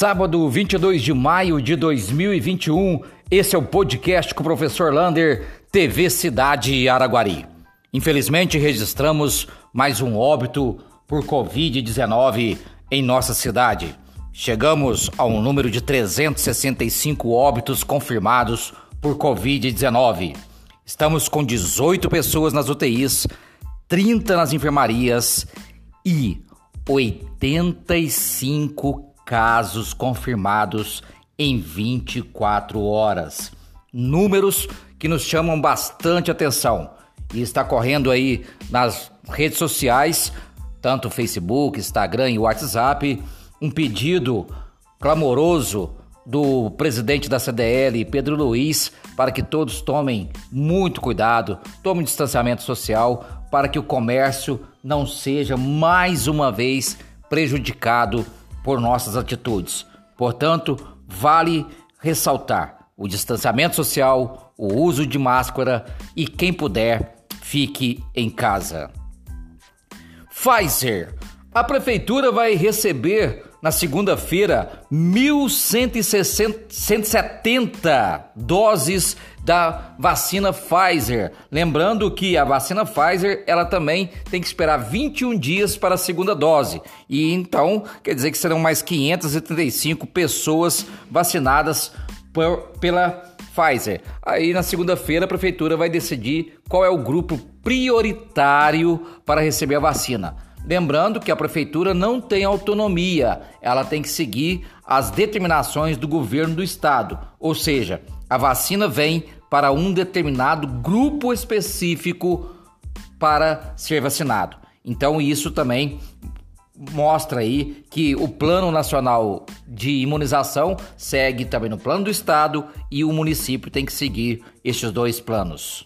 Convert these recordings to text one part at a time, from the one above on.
Sábado, 22 de maio de 2021, esse é o podcast com o professor Lander, TV Cidade Araguari. Infelizmente, registramos mais um óbito por Covid-19 em nossa cidade. Chegamos a um número de 365 óbitos confirmados por Covid-19. Estamos com 18 pessoas nas UTIs, 30 nas enfermarias e 85 casos confirmados em 24 horas. Números que nos chamam bastante atenção e está correndo aí nas redes sociais, tanto Facebook, Instagram e WhatsApp, um pedido clamoroso do presidente da CDL, Pedro Luiz, para que todos tomem muito cuidado, tomem distanciamento social, para que o comércio não seja mais uma vez prejudicado por nossas atitudes. Portanto, vale ressaltar o distanciamento social, o uso de máscara e quem puder, fique em casa. Pfizer. A prefeitura vai receber na segunda-feira 1.170 doses da vacina Pfizer. Lembrando que a vacina Pfizer, ela também tem que esperar 21 dias para a segunda dose. E então, quer dizer que serão mais 535 pessoas vacinadas por, pela Pfizer. Aí na segunda-feira a prefeitura vai decidir qual é o grupo prioritário para receber a vacina. Lembrando que a prefeitura não tem autonomia, ela tem que seguir as determinações do governo do estado, ou seja, a vacina vem para um determinado grupo específico para ser vacinado. Então isso também mostra aí que o Plano Nacional de Imunização segue também no plano do estado e o município tem que seguir estes dois planos.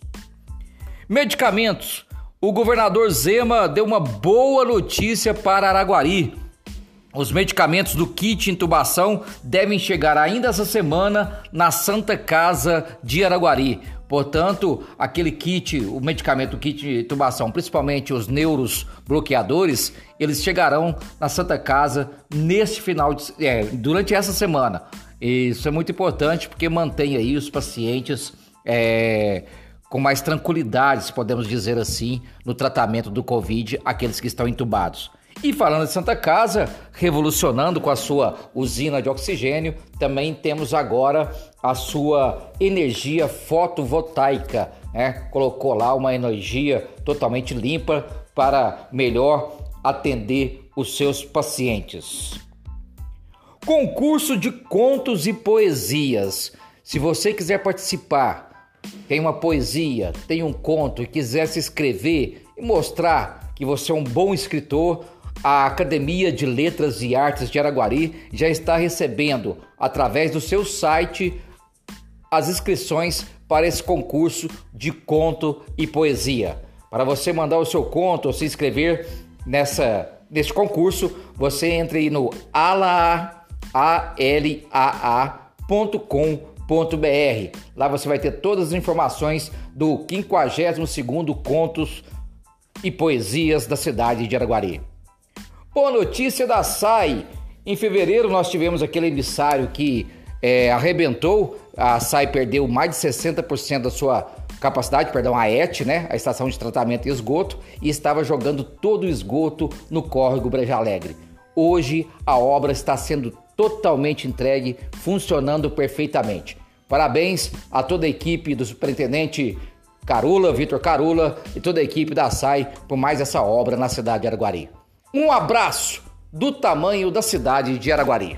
Medicamentos o governador Zema deu uma boa notícia para Araguari. Os medicamentos do kit intubação devem chegar ainda essa semana na Santa Casa de Araguari. Portanto, aquele kit, o medicamento kit intubação, principalmente os neuros bloqueadores, eles chegarão na Santa Casa neste final de, é, durante essa semana. Isso é muito importante porque mantém aí os pacientes é, com mais tranquilidade, se podemos dizer assim, no tratamento do Covid, aqueles que estão entubados. E falando de Santa Casa, revolucionando com a sua usina de oxigênio, também temos agora a sua energia fotovoltaica. Né? Colocou lá uma energia totalmente limpa para melhor atender os seus pacientes. Concurso de contos e poesias. Se você quiser participar tem uma poesia, tem um conto e quiser se escrever e mostrar que você é um bom escritor, a Academia de Letras e Artes de Araguari já está recebendo, através do seu site, as inscrições para esse concurso de conto e poesia. Para você mandar o seu conto ou se inscrever nessa, nesse concurso, você entre no alaa.com br Lá você vai ter todas as informações do 52º Contos e Poesias da cidade de Araguari. Boa notícia da SAI. Em fevereiro nós tivemos aquele emissário que é, arrebentou, a SAI perdeu mais de 60% da sua capacidade, perdão, a ET, né, a estação de tratamento e esgoto, e estava jogando todo o esgoto no córrego Breja Alegre. Hoje a obra está sendo totalmente entregue, funcionando perfeitamente. Parabéns a toda a equipe do superintendente Carula, Vitor Carula e toda a equipe da SAI por mais essa obra na cidade de Araguari. Um abraço do tamanho da cidade de Araguari.